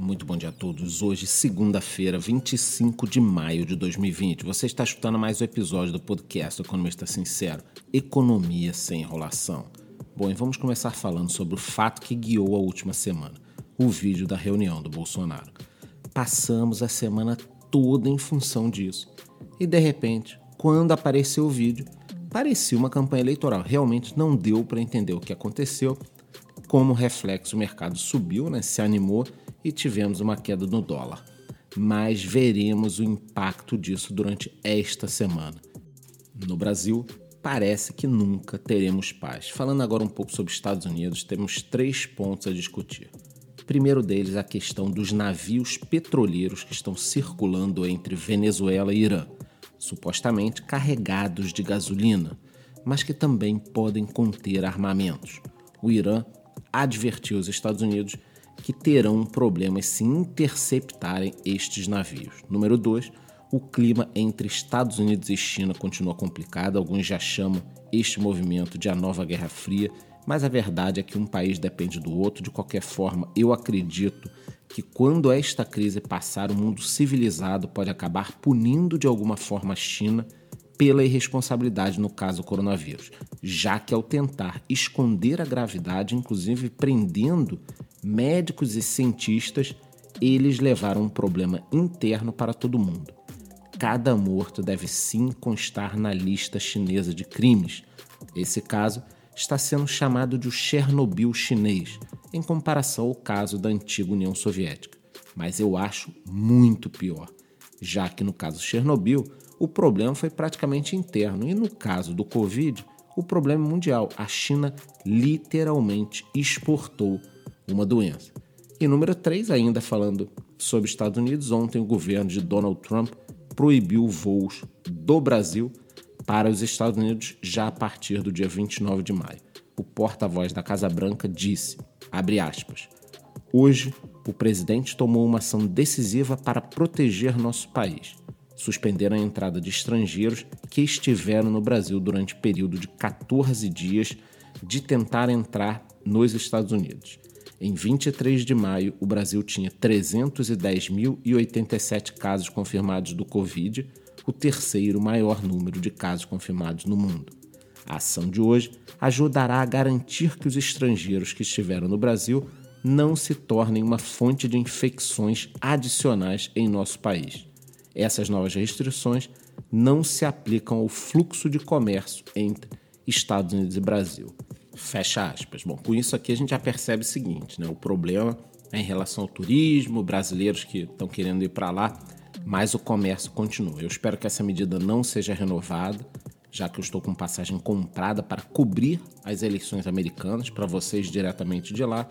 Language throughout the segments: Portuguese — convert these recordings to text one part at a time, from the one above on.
Muito bom dia a todos. Hoje, segunda-feira, 25 de maio de 2020. Você está escutando mais um episódio do podcast Economista Sincero: Economia sem enrolação. Bom, e vamos começar falando sobre o fato que guiou a última semana: o vídeo da reunião do Bolsonaro. Passamos a semana toda em função disso. E de repente, quando apareceu o vídeo, parecia uma campanha eleitoral. Realmente não deu para entender o que aconteceu. Como reflexo, o mercado subiu, né, se animou e tivemos uma queda no dólar. Mas veremos o impacto disso durante esta semana. No Brasil, parece que nunca teremos paz. Falando agora um pouco sobre Estados Unidos, temos três pontos a discutir. primeiro deles, a questão dos navios petroleiros que estão circulando entre Venezuela e Irã, supostamente carregados de gasolina, mas que também podem conter armamentos. O Irã advertiu os Estados Unidos que terão problemas se interceptarem estes navios. Número 2, o clima entre Estados Unidos e China continua complicado. Alguns já chamam este movimento de a nova Guerra Fria, mas a verdade é que um país depende do outro. De qualquer forma, eu acredito que quando esta crise passar, o mundo civilizado pode acabar punindo de alguma forma a China pela irresponsabilidade no caso coronavírus, já que ao tentar esconder a gravidade, inclusive prendendo médicos e cientistas, eles levaram um problema interno para todo mundo. Cada morto deve sim constar na lista chinesa de crimes. Esse caso está sendo chamado de Chernobyl chinês, em comparação ao caso da antiga União Soviética. Mas eu acho muito pior, já que no caso Chernobyl, o problema foi praticamente interno e no caso do Covid, o problema é mundial. A China literalmente exportou uma doença. E número 3, ainda falando sobre Estados Unidos, ontem o governo de Donald Trump proibiu voos do Brasil para os Estados Unidos já a partir do dia 29 de maio. O porta-voz da Casa Branca disse, aspas, Hoje, o presidente tomou uma ação decisiva para proteger nosso país. Suspenderam a entrada de estrangeiros que estiveram no Brasil durante período de 14 dias de tentar entrar nos Estados Unidos. Em 23 de maio, o Brasil tinha 310.087 casos confirmados do Covid, o terceiro maior número de casos confirmados no mundo. A ação de hoje ajudará a garantir que os estrangeiros que estiveram no Brasil não se tornem uma fonte de infecções adicionais em nosso país. Essas novas restrições não se aplicam ao fluxo de comércio entre Estados Unidos e Brasil. Fecha aspas. Bom, com isso aqui a gente já percebe o seguinte, né? O problema é em relação ao turismo, brasileiros que estão querendo ir para lá, mas o comércio continua. Eu espero que essa medida não seja renovada, já que eu estou com passagem comprada para cobrir as eleições americanas para vocês diretamente de lá,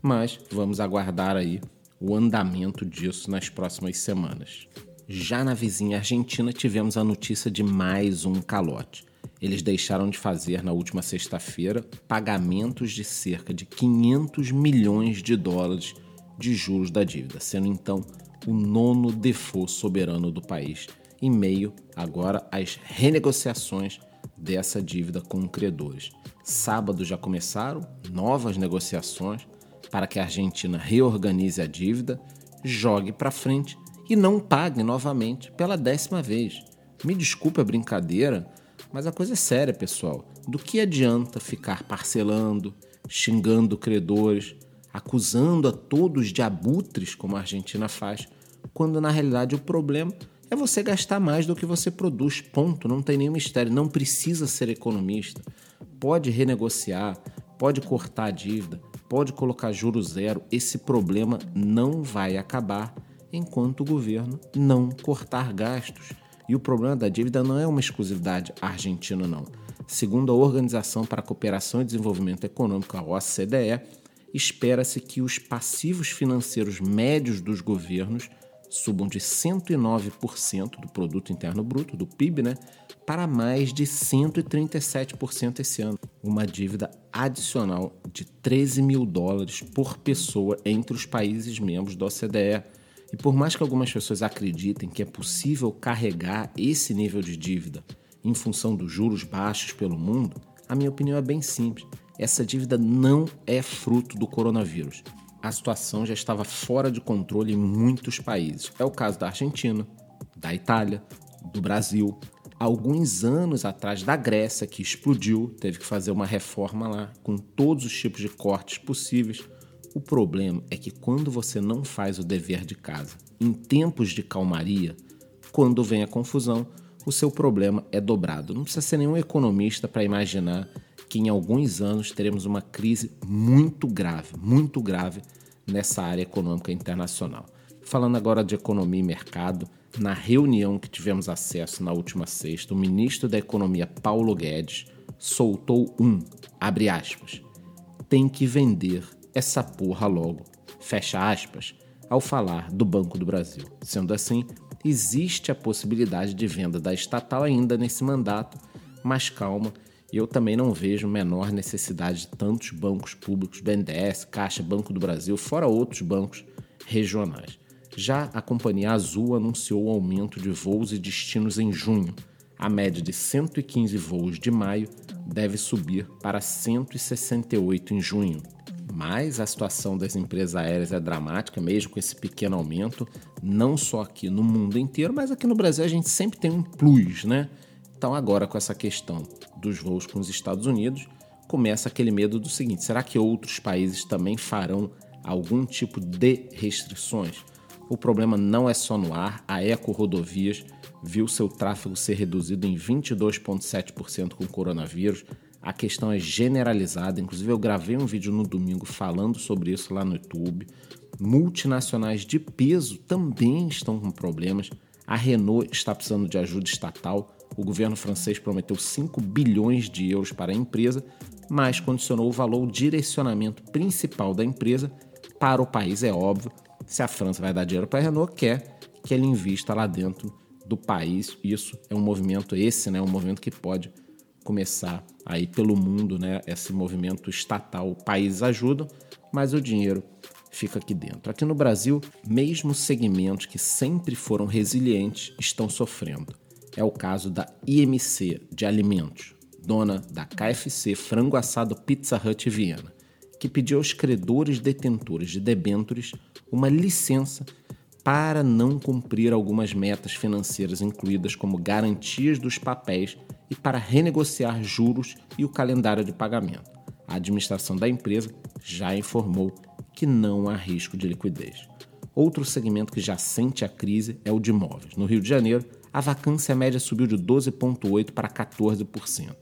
mas vamos aguardar aí o andamento disso nas próximas semanas. Já na vizinha Argentina tivemos a notícia de mais um calote eles deixaram de fazer na última sexta-feira pagamentos de cerca de 500 milhões de dólares de juros da dívida, sendo então o nono default soberano do país, em meio agora às renegociações dessa dívida com credores. Sábado já começaram novas negociações para que a Argentina reorganize a dívida, jogue para frente e não pague novamente pela décima vez. Me desculpe a brincadeira, mas a coisa é séria, pessoal. Do que adianta ficar parcelando, xingando credores, acusando a todos de abutres, como a Argentina faz, quando na realidade o problema é você gastar mais do que você produz. Ponto. Não tem nenhum mistério. Não precisa ser economista. Pode renegociar, pode cortar a dívida, pode colocar juro zero. Esse problema não vai acabar enquanto o governo não cortar gastos. E o problema da dívida não é uma exclusividade argentina, não. Segundo a Organização para a Cooperação e Desenvolvimento Econômico, a OCDE, espera-se que os passivos financeiros médios dos governos subam de 109% do produto interno bruto, do PIB, né, para mais de 137% esse ano, uma dívida adicional de 13 mil dólares por pessoa entre os países membros da OCDE. E por mais que algumas pessoas acreditem que é possível carregar esse nível de dívida em função dos juros baixos pelo mundo, a minha opinião é bem simples. Essa dívida não é fruto do coronavírus. a situação já estava fora de controle em muitos países. É o caso da Argentina, da Itália, do Brasil. Alguns anos atrás, da Grécia, que explodiu, teve que fazer uma reforma lá, com todos os tipos de cortes possíveis. O problema é que quando você não faz o dever de casa, em tempos de calmaria, quando vem a confusão, o seu problema é dobrado. Não precisa ser nenhum economista para imaginar que em alguns anos teremos uma crise muito grave, muito grave nessa área econômica internacional. Falando agora de economia e mercado, na reunião que tivemos acesso na última sexta, o ministro da Economia Paulo Guedes soltou um, abre aspas, tem que vender essa porra logo, fecha aspas, ao falar do Banco do Brasil. Sendo assim, existe a possibilidade de venda da estatal ainda nesse mandato, mas calma, eu também não vejo menor necessidade de tantos bancos públicos, BNDES, Caixa, Banco do Brasil, fora outros bancos regionais. Já a Companhia Azul anunciou o aumento de voos e destinos em junho. A média de 115 voos de maio deve subir para 168 em junho. Mas a situação das empresas aéreas é dramática, mesmo com esse pequeno aumento, não só aqui no mundo inteiro, mas aqui no Brasil a gente sempre tem um plus, né? Então, agora com essa questão dos voos com os Estados Unidos, começa aquele medo do seguinte: será que outros países também farão algum tipo de restrições? O problema não é só no ar, a Eco Rodovias viu seu tráfego ser reduzido em 22,7% com o coronavírus. A questão é generalizada, inclusive eu gravei um vídeo no domingo falando sobre isso lá no YouTube. Multinacionais de peso também estão com problemas. A Renault está precisando de ajuda estatal o governo francês prometeu 5 bilhões de euros para a empresa, mas condicionou o valor, o direcionamento principal da empresa para o país. É óbvio, se a França vai dar dinheiro para a Renault, quer que ele invista lá dentro do país. Isso é um movimento, esse, né, um movimento que pode começar aí pelo mundo, né, esse movimento estatal. Países ajudam, mas o dinheiro fica aqui dentro. Aqui no Brasil, mesmo segmentos que sempre foram resilientes estão sofrendo é o caso da IMC de Alimentos, dona da KFC Frango Assado Pizza Hut Viena, que pediu aos credores detentores de debêntures uma licença para não cumprir algumas metas financeiras incluídas como garantias dos papéis e para renegociar juros e o calendário de pagamento. A administração da empresa já informou que não há risco de liquidez. Outro segmento que já sente a crise é o de imóveis. No Rio de Janeiro, a vacância média subiu de 12,8% para 14%.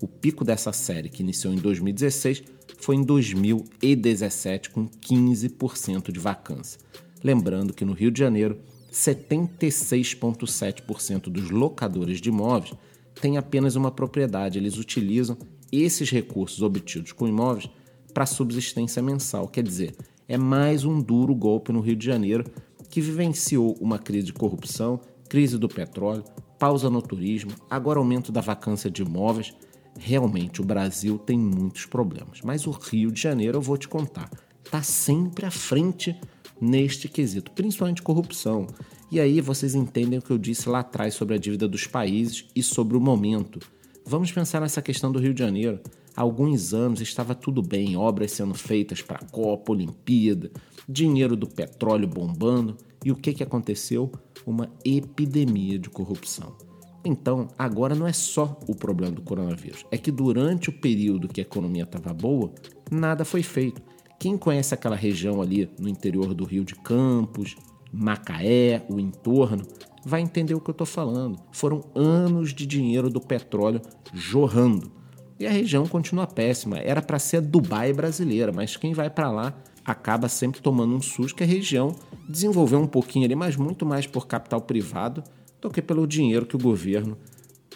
O pico dessa série, que iniciou em 2016, foi em 2017, com 15% de vacância. Lembrando que no Rio de Janeiro, 76,7% dos locadores de imóveis têm apenas uma propriedade. Eles utilizam esses recursos obtidos com imóveis para subsistência mensal. Quer dizer, é mais um duro golpe no Rio de Janeiro que vivenciou uma crise de corrupção crise do petróleo, pausa no turismo, agora aumento da vacância de imóveis. Realmente o Brasil tem muitos problemas, mas o Rio de Janeiro, eu vou te contar, está sempre à frente neste quesito, principalmente corrupção. E aí vocês entendem o que eu disse lá atrás sobre a dívida dos países e sobre o momento. Vamos pensar nessa questão do Rio de Janeiro. Há alguns anos estava tudo bem, obras sendo feitas para a Copa, Olimpíada, dinheiro do petróleo bombando. E o que, que aconteceu? Uma epidemia de corrupção. Então, agora não é só o problema do coronavírus, é que durante o período que a economia estava boa, nada foi feito. Quem conhece aquela região ali no interior do Rio de Campos, Macaé, o entorno, vai entender o que eu estou falando. Foram anos de dinheiro do petróleo jorrando. E a região continua péssima. Era para ser a Dubai brasileira, mas quem vai para lá acaba sempre tomando um susto que a região desenvolveu um pouquinho ali, mas muito mais por capital privado do que pelo dinheiro que o governo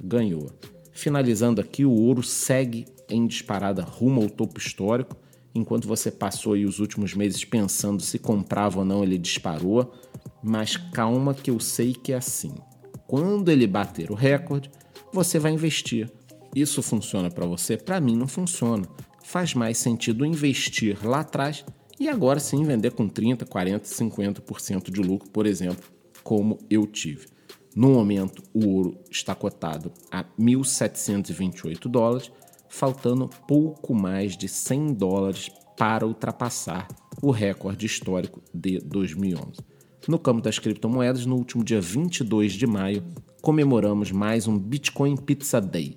ganhou. Finalizando aqui, o ouro segue em disparada rumo ao topo histórico. Enquanto você passou aí os últimos meses pensando se comprava ou não, ele disparou. Mas calma que eu sei que é assim. Quando ele bater o recorde, você vai investir. Isso funciona para você? Para mim não funciona. Faz mais sentido investir lá atrás e agora sim vender com 30, 40, 50% de lucro, por exemplo, como eu tive. No momento, o ouro está cotado a 1.728 dólares, faltando pouco mais de 100 dólares para ultrapassar o recorde histórico de 2011. No campo das criptomoedas, no último dia 22 de maio, comemoramos mais um Bitcoin Pizza Day,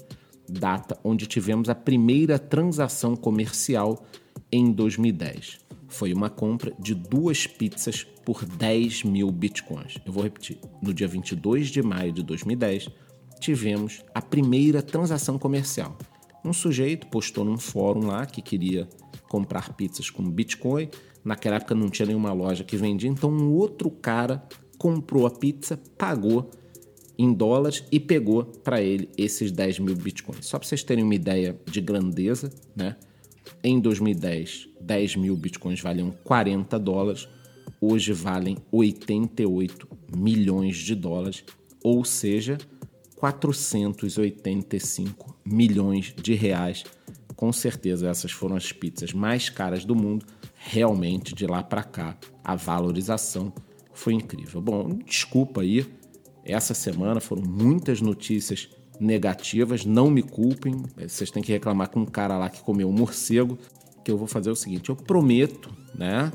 data onde tivemos a primeira transação comercial em 2010. Foi uma compra de duas pizzas por 10 mil bitcoins. Eu vou repetir. No dia 22 de maio de 2010, tivemos a primeira transação comercial. Um sujeito postou num fórum lá que queria comprar pizzas com Bitcoin. Naquela época não tinha nenhuma loja que vendia, então um outro cara comprou a pizza, pagou em dólares e pegou para ele esses 10 mil bitcoins. Só para vocês terem uma ideia de grandeza, né? Em 2010, 10 mil bitcoins valiam 40 dólares, hoje valem 88 milhões de dólares, ou seja, 485 milhões de reais. Com certeza, essas foram as pizzas mais caras do mundo. Realmente, de lá para cá, a valorização foi incrível. Bom, desculpa aí, essa semana foram muitas notícias negativas, não me culpem. Vocês têm que reclamar com um cara lá que comeu um morcego. Que eu vou fazer o seguinte: eu prometo, né,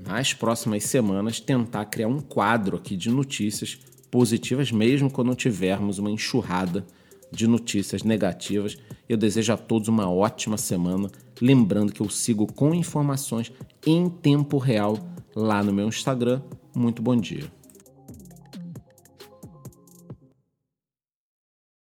nas próximas semanas, tentar criar um quadro aqui de notícias positivas, mesmo quando tivermos uma enxurrada de notícias negativas. Eu desejo a todos uma ótima semana. Lembrando que eu sigo com informações em tempo real lá no meu Instagram. Muito bom dia.